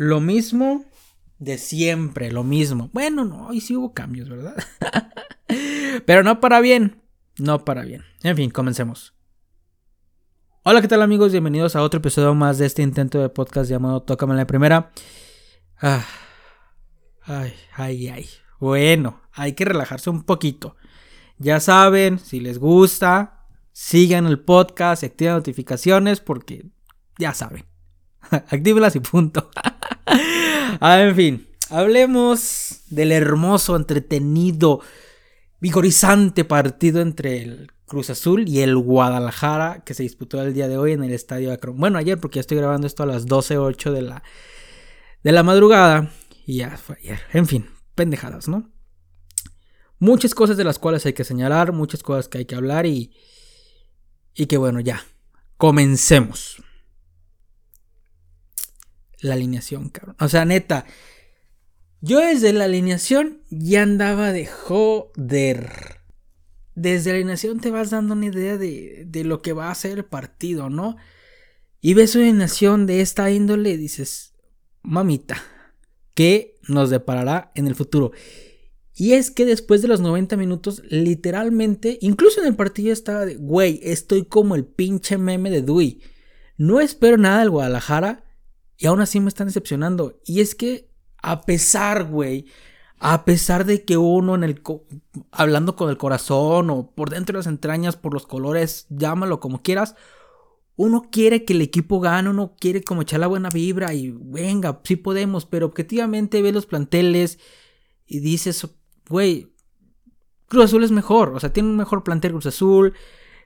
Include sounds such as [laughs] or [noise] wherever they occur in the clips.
lo mismo de siempre, lo mismo. Bueno, no, hoy sí hubo cambios, ¿verdad? [laughs] Pero no para bien, no para bien. En fin, comencemos. Hola, ¿qué tal amigos? Bienvenidos a otro episodio más de este intento de podcast llamado Tócame la primera. Ah, ay, ay, ay. Bueno, hay que relajarse un poquito. Ya saben, si les gusta, sigan el podcast, activen notificaciones porque ya saben. [laughs] Actívelas y punto. [laughs] [laughs] ah, en fin, hablemos del hermoso, entretenido, vigorizante partido entre el Cruz Azul y el Guadalajara que se disputó el día de hoy en el estadio Akron. Bueno, ayer porque ya estoy grabando esto a las 12.08 de la, de la madrugada y ya fue ayer. En fin, pendejadas, ¿no? Muchas cosas de las cuales hay que señalar, muchas cosas que hay que hablar y, y que bueno, ya, comencemos la alineación, cabrón. O sea, neta. Yo desde la alineación ya andaba de joder. Desde la alineación te vas dando una idea de, de lo que va a ser el partido, ¿no? Y ves una alineación de esta índole y dices, mamita, ¿qué nos deparará en el futuro? Y es que después de los 90 minutos, literalmente, incluso en el partido estaba de, güey, estoy como el pinche meme de Dewey. No espero nada del Guadalajara y aún así me están decepcionando. Y es que, a pesar, güey, a pesar de que uno en el hablando con el corazón o por dentro de las entrañas, por los colores, llámalo como quieras, uno quiere que el equipo gane, uno quiere como echar la buena vibra y venga, sí podemos, pero objetivamente ve los planteles y dices, güey, Cruz Azul es mejor, o sea, tiene un mejor plantel Cruz Azul,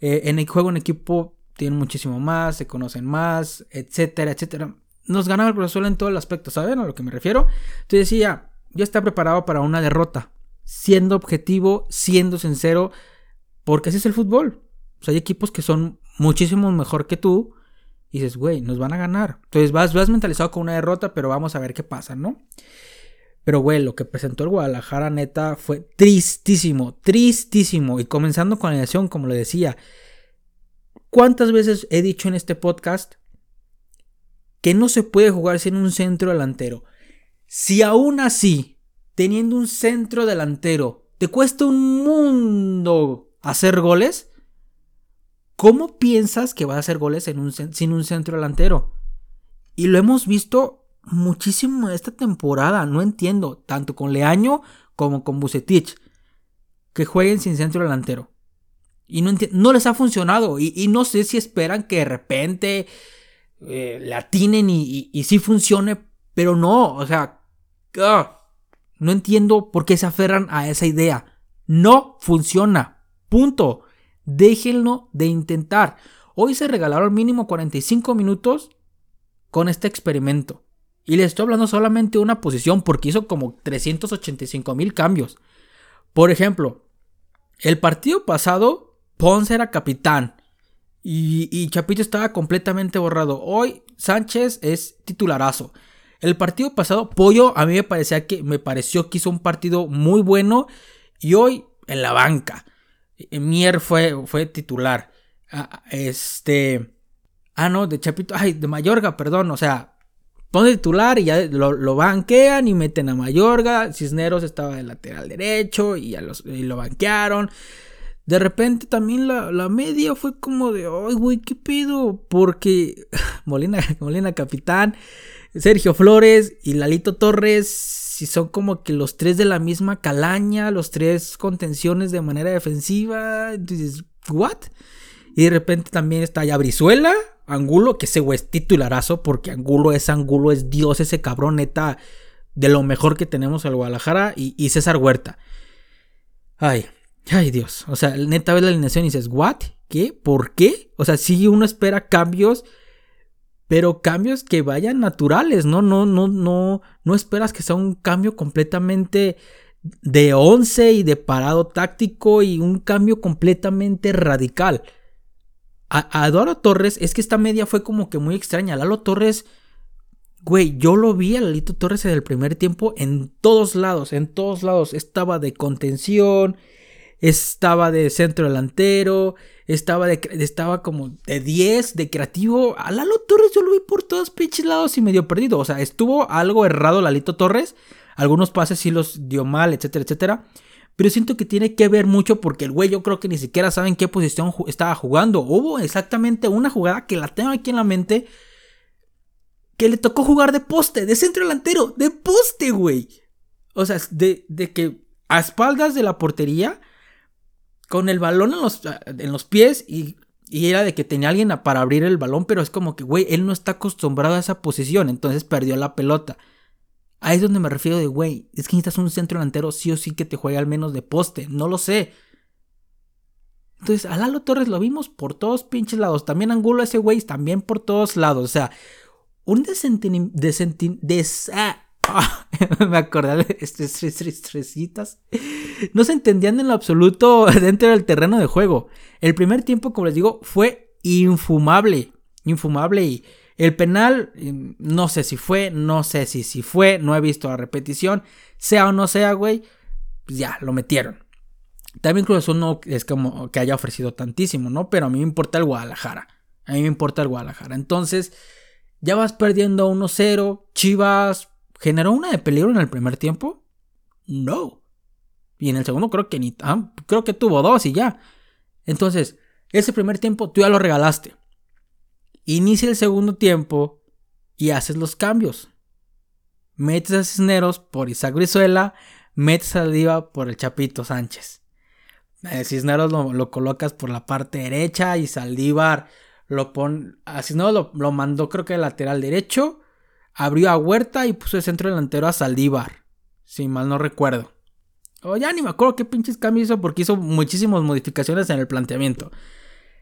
eh, en el juego en equipo tiene muchísimo más, se conocen más, etcétera, etcétera nos ganaba el Cruz en todo el aspecto, ¿saben a lo que me refiero? Entonces decía, yo estaba preparado para una derrota, siendo objetivo, siendo sincero, porque así es el fútbol. O sea, hay equipos que son muchísimo mejor que tú y dices, güey, nos van a ganar. Entonces vas, vas mentalizado con una derrota, pero vamos a ver qué pasa, ¿no? Pero, güey, lo que presentó el Guadalajara, neta, fue tristísimo, tristísimo. Y comenzando con la nación, como le decía, ¿cuántas veces he dicho en este podcast que no se puede jugar sin un centro delantero. Si aún así, teniendo un centro delantero, te cuesta un mundo hacer goles, ¿cómo piensas que vas a hacer goles sin un centro delantero? Y lo hemos visto muchísimo esta temporada, no entiendo, tanto con Leaño como con Bucetich, que jueguen sin centro delantero. Y no, no les ha funcionado. Y no sé si esperan que de repente eh, la atinen y, y, sí funcione, pero no, o sea, no entiendo por qué se aferran a esa idea. No funciona, punto. Déjenlo de intentar. Hoy se regalaron mínimo 45 minutos con este experimento. Y les estoy hablando solamente de una posición porque hizo como 385 mil cambios. Por ejemplo, el partido pasado, Ponce era capitán. Y, Chapito estaba completamente borrado. Hoy Sánchez es titularazo. El partido pasado, Pollo, a mí me parecía que me pareció que hizo un partido muy bueno. Y hoy en la banca. Mier fue, fue titular. Ah, este. Ah, no, de Chapito. Ay, de Mayorga, perdón. O sea, pone titular y ya lo, banquean y meten a Mayorga. Cisneros estaba de lateral derecho y, ya y lo banquearon. De repente también la, media fue como de, ay, güey, ¿qué pedo? Porque [laughs] Molina, Molina Capitán, Sergio Flores y Lalito Torres, si son como que los tres de la misma calaña, los tres contenciones de manera defensiva, entonces, ¿what? Y de repente también está ya Brizuela, Angulo, que ese güey es titularazo, porque Angulo es Angulo, es Dios, ese cabrón neta, de lo mejor que tenemos en Guadalajara, y, y César Huerta. Ay, Ay, Dios. O sea, neta ves la alineación y dices, ¿what? ¿Qué? ¿Por qué? O sea, sí uno espera cambios, pero cambios que vayan naturales, ¿no? No, no, no, no esperas que sea un cambio completamente de once y de parado táctico y un cambio completamente radical. A, a Eduardo Torres, es que esta media fue como que muy extraña. Lalo Torres, güey, yo lo vi a Lalito Torres en el primer tiempo en todos lados, en todos lados. Estaba de contención, estaba de centro delantero, estaba, de, estaba como de 10, de creativo. A Lalo Torres yo lo vi por todos pinches lados y medio perdido. O sea, estuvo algo errado Lalito Torres. Algunos pases sí los dio mal, etcétera, etcétera. Pero siento que tiene que ver mucho porque el güey yo creo que ni siquiera sabe en qué posición estaba jugando. Hubo exactamente una jugada que la tengo aquí en la mente. Que le tocó jugar de poste, de centro delantero, de poste, güey. O sea, de, de que a espaldas de la portería, con el balón en los, en los pies y, y era de que tenía alguien para abrir el balón, pero es como que, güey, él no está acostumbrado a esa posición, entonces perdió la pelota. Ahí es donde me refiero de, güey, es que necesitas un centro delantero sí o sí que te juegue al menos de poste, no lo sé. Entonces, a Lalo Torres lo vimos por todos pinches lados. También Angulo ese güey, también por todos lados. O sea, un desentendimiento... Des ah, [laughs] me acordé de estas estresitas. No se entendían en lo absoluto [laughs] dentro del terreno de juego. El primer tiempo, como les digo, fue infumable. Infumable y el penal, mm, no sé si fue, no sé si, si fue, no he visto la repetición, sea o no sea, güey, ya, lo metieron. También Cruz Azul no es como que haya ofrecido tantísimo, ¿no? Pero a mí me importa el Guadalajara. A mí me importa el Guadalajara. Entonces, ya vas perdiendo 1-0. Chivas generó una de peligro en el primer tiempo. No. Y en el segundo creo que ni. Ah, creo que tuvo dos y ya. Entonces, ese primer tiempo tú ya lo regalaste. Inicia el segundo tiempo y haces los cambios. Metes a Cisneros por Isaac Brizuela, metes a Diva por el Chapito Sánchez. Eh, Cisneros lo, colocas por la parte derecha y Saldívar lo pone. A Cisneros lo, mandó, creo que lateral derecho. Abrió a Huerta y puso el centro delantero a Saldívar. Si mal no recuerdo. O ya ni me acuerdo qué pinches cambios hizo porque hizo muchísimas modificaciones en el planteamiento.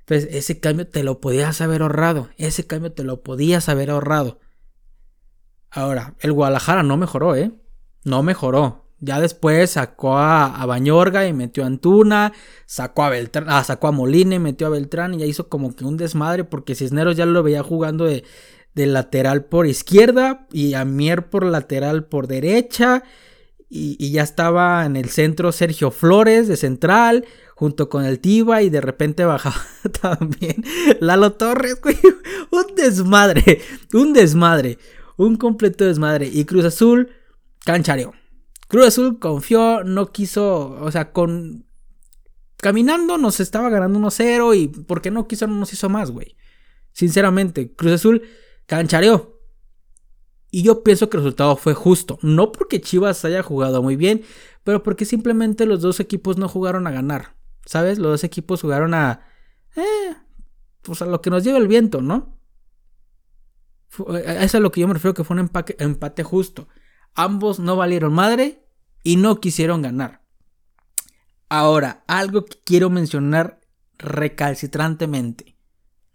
Entonces, ese cambio te lo podías haber ahorrado. Ese cambio te lo podías haber ahorrado. Ahora, el Guadalajara no mejoró, ¿eh? No mejoró. Ya después sacó a, Bañorga y metió a Antuna, sacó a Beltrán, ah, sacó a Molina y metió a Beltrán y ya hizo como que un desmadre porque Cisneros ya lo veía jugando de, de lateral por izquierda y a Mier por lateral por derecha y, ya estaba en el centro Sergio Flores de central junto con el Tiba y de repente [laughs] bajaba también Lalo Torres, güey. [laughs] Un desmadre, un desmadre, un completo desmadre. Y Cruz Azul canchareó. Cruz Azul confió, no quiso, o sea, con... Caminando nos estaba ganando 1-0 y porque no quiso no nos hizo más, güey. Sinceramente, Cruz Azul canchareó. Y yo pienso que el resultado fue justo. No porque Chivas haya jugado muy bien, pero porque simplemente los dos equipos no jugaron a ganar. ¿Sabes? Los dos equipos jugaron a. Eh, pues a lo que nos lleva el viento, ¿no? Eso es a lo que yo me refiero que fue un empate justo. Ambos no valieron madre y no quisieron ganar. Ahora, algo que quiero mencionar recalcitrantemente.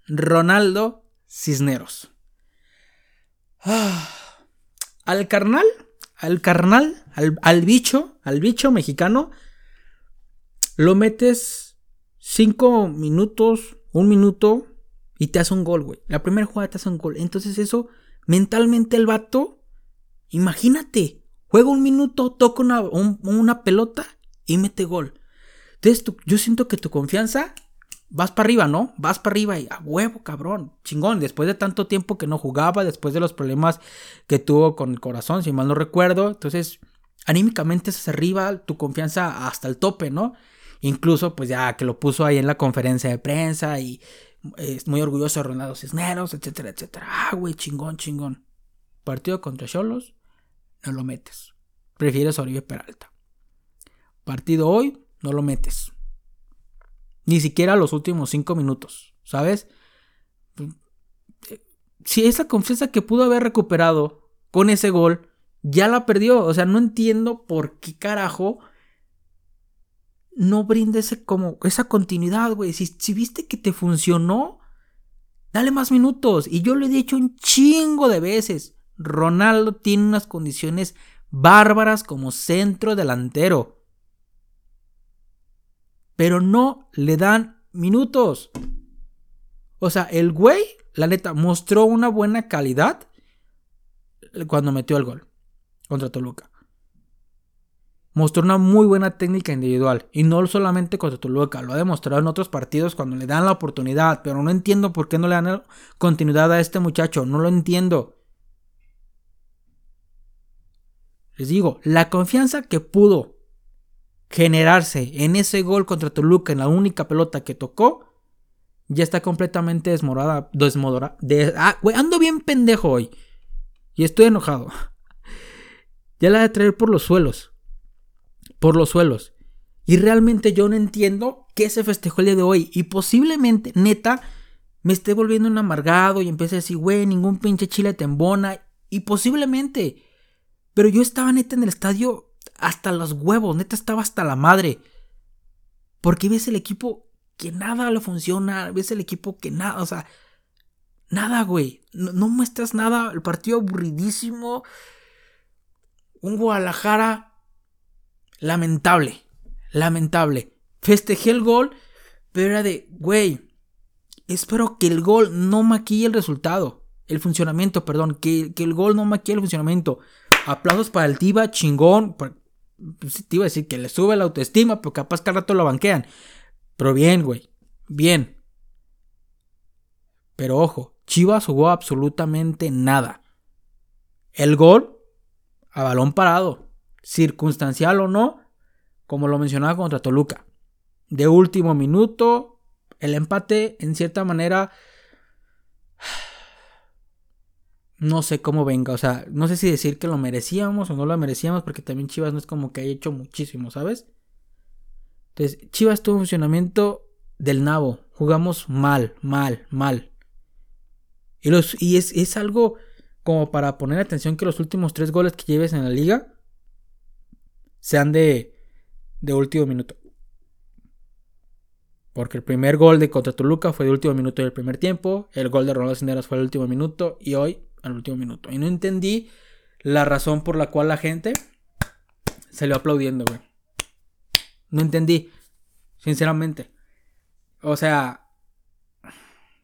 Ronaldo Cisneros. Al carnal, al carnal, al, al bicho, al bicho mexicano, lo metes 5 minutos, un minuto y te hace un gol, güey. La primera jugada te hace un gol. Entonces eso, mentalmente el vato, imagínate, juega un minuto, toca una, una pelota y mete gol. Entonces yo siento que tu confianza vas para arriba, ¿no? Vas para arriba y a huevo, cabrón, chingón. Después de tanto tiempo que no jugaba, después de los problemas que tuvo con el corazón, si mal no recuerdo. Entonces, anímicamente es arriba, tu confianza hasta el tope, ¿no? Incluso, pues ya que lo puso ahí en la conferencia de prensa y es muy orgulloso de Ronaldo Cisneros, etcétera, etcétera. Ah, güey, chingón, chingón. Partido contra Cholos, no lo metes. Prefieres a Oribe Peralta. Partido hoy, no lo metes. Ni siquiera los últimos cinco minutos, ¿sabes? Si esa confianza que pudo haber recuperado con ese gol, ya la perdió. O sea, no entiendo por qué carajo no brinda como, esa continuidad, güey. Si, si viste que te funcionó, dale más minutos. Y yo lo he dicho un chingo de veces. Ronaldo tiene unas condiciones bárbaras como centro delantero. Pero no le dan minutos. O sea, el güey, la neta, mostró una buena calidad cuando metió el gol contra Toluca Mostró una muy buena técnica individual. Y no solamente contra Toluca, lo ha demostrado en otros partidos cuando le dan la oportunidad. Pero no entiendo por qué no le dan continuidad a este muchacho. No lo entiendo. Les digo, la confianza que pudo generarse en ese gol contra Toluca, en la única pelota que tocó, ya está completamente desmorada. Desmodora, ah, güey, ando bien pendejo hoy. Y estoy enojado. [laughs] Ya la de traer por los suelos. Por los suelos. Y realmente yo no entiendo qué se festejó el día de hoy. Y posiblemente, neta, me esté volviendo un amargado y empiece a decir, güey, ningún pinche chile te embona. Y posiblemente. Pero yo estaba neta en el estadio hasta los huevos, neta estaba hasta la madre. Porque ves el equipo que nada le funciona, ves el equipo que nada, o sea, nada, güey. No, muestras nada, el partido aburridísimo. Un Guadalajara lamentable, lamentable. Festejé el gol, pero era de, güey, espero que el gol no maquille el resultado, el funcionamiento, perdón, que, que el gol no maquille el funcionamiento. Aplausos para el Tiva, chingón. Pues, te iba decir que le sube la autoestima, pero capaz que al rato lo banquean. Pero bien, güey. Bien. Pero ojo, Chivas jugó absolutamente nada. El gol, a balón parado. Circunstancial o no, como lo mencionaba contra Toluca. De último minuto, el empate en cierta manera no sé cómo venga. O sea, no sé si decir que lo merecíamos o no lo merecíamos, porque también Chivas no es como que haya hecho muchísimo, ¿sabes? Entonces, Chivas tuvo un funcionamiento del nabo. Jugamos mal, mal, mal. Y, los, y es, es algo como para poner atención que los últimos tres goles que lleves en la liga sean de, de último minuto. Porque el primer gol de contra Toluca fue de último minuto del primer tiempo. El gol de Ronaldo Cenderas fue el último minuto. Y hoy al último minuto. Y no entendí la razón por la cual la gente le aplaudiendo, güey. No entendí, sinceramente. O sea,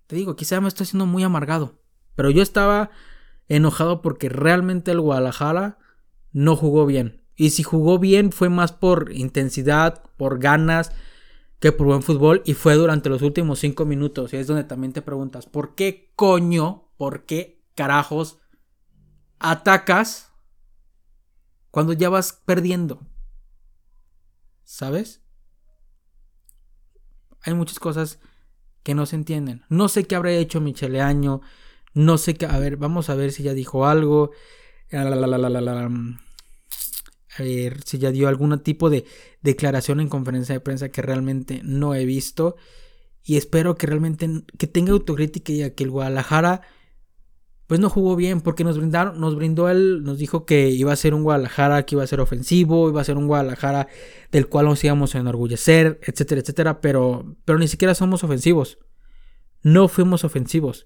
te digo, quizá me estoy haciendo muy amargado. Pero yo estaba enojado porque realmente el Guadalajara no jugó bien. Y si jugó bien fue más por intensidad, por ganas, que por buen fútbol. Y fue durante los últimos cinco minutos. Y es donde también te preguntas, ¿por qué coño? ¿Por qué carajos atacas cuando ya vas perdiendo? ¿Sabes? Hay muchas cosas que no se entienden. No sé qué habrá hecho Michele Año. No sé qué. A ver, vamos a ver si ya dijo algo. A ver si ya dio algún tipo de declaración en conferencia de prensa que realmente no he visto. Y espero que realmente que tenga autocrítica y que el Guadalajara pues no jugó bien porque nos brindaron, nos brindó él, nos dijo que iba a ser un Guadalajara que iba a ser ofensivo, iba a ser un Guadalajara del cual nos íbamos a enorgullecer, etcétera, etcétera, pero, pero ni siquiera somos ofensivos. No fuimos ofensivos.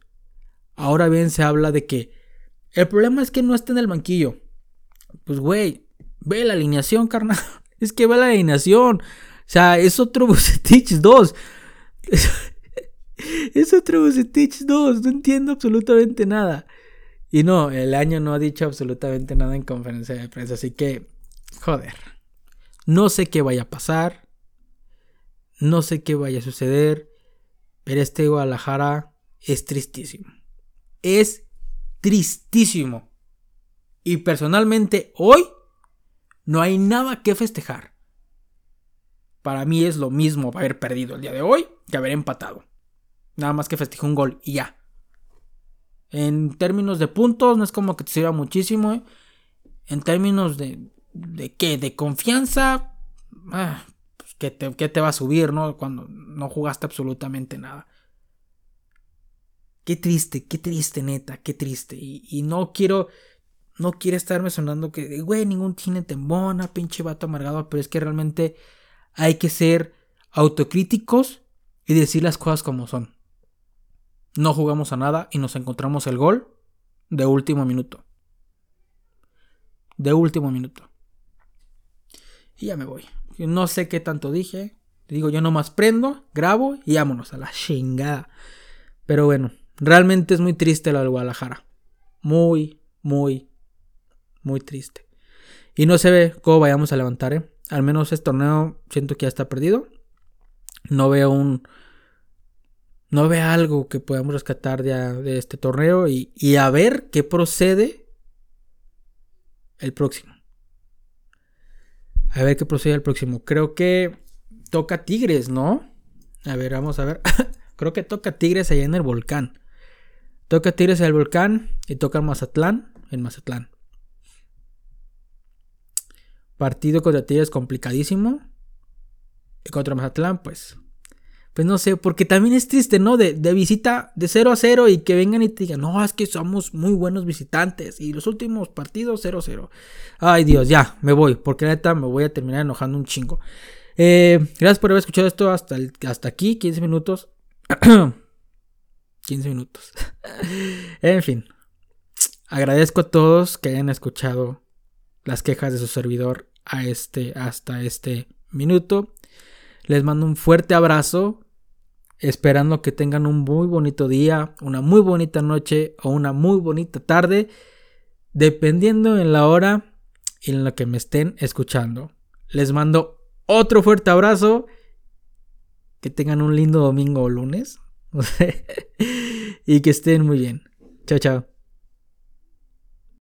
Ahora bien se habla de que el problema es que no está en el banquillo. Pues güey, ve la alineación, [laughs] carnal. Es que ve la alineación. O sea, es otro [laughs] Bucetich 2. Es otro Bucetich 2, no entiendo absolutamente nada. Y no, el año no ha dicho absolutamente nada en conferencia de prensa, así que, joder. No sé qué vaya a pasar, no sé qué vaya a suceder, pero este Guadalajara es tristísimo. Es tristísimo. Y personalmente, hoy no hay nada que festejar. Para mí es lo mismo haber perdido el día de hoy que haber empatado. Nada más que festejó un gol y ya. En términos de puntos, no es como que te sirva muchísimo. ¿eh? En términos de, de qué, de confianza, ah, pues ¿qué, te, va a subir, no? Cuando no jugaste absolutamente nada. Qué triste, qué triste, neta, qué triste. Y, no quiero, no quiero estarme sonando que, güey, ningún tiene tembona, pinche vato amargado, pero es que realmente hay que ser autocríticos y decir las cosas como son. No jugamos a nada y nos encontramos el gol de último minuto. De último minuto. Y ya me voy. No sé qué tanto dije. Digo, yo nomás prendo, grabo y vámonos a la chingada. Pero bueno, realmente es muy triste lo del Guadalajara. Muy, muy, muy triste. Y no se ve cómo vayamos a levantar, ¿eh? Al menos este torneo siento que ya está perdido. No veo un. No veo algo que podamos rescatar de este torneo y, y a ver qué procede el próximo. A ver qué procede el próximo. Creo que toca Tigres, ¿no? A ver, vamos a ver. [laughs] Creo que toca Tigres allá en el volcán. Toca Tigres en el volcán y toca Mazatlán en Mazatlán. Partido contra Tigres complicadísimo. Y contra Mazatlán, pues. Pues no sé, porque también es triste, ¿no? De, visita de 0 a 0 y que vengan y te digan, no, es que somos muy buenos visitantes. Y los últimos partidos 0 a 0. Ay Dios, ya, me voy, porque neta me voy a terminar enojando un chingo. Eh, gracias por haber escuchado esto hasta, hasta aquí, 15 minutos. [clears throat] 15 minutos. [laughs] en fin, agradezco a todos que hayan escuchado las quejas de su servidor a este, hasta este minuto. Les mando un fuerte abrazo, esperando que tengan un muy bonito día, una muy bonita noche o una muy bonita tarde, dependiendo en la hora y en la que me estén escuchando. Les mando otro fuerte abrazo. Que tengan un lindo domingo o lunes. [laughs] y que estén muy bien. Chao, chao.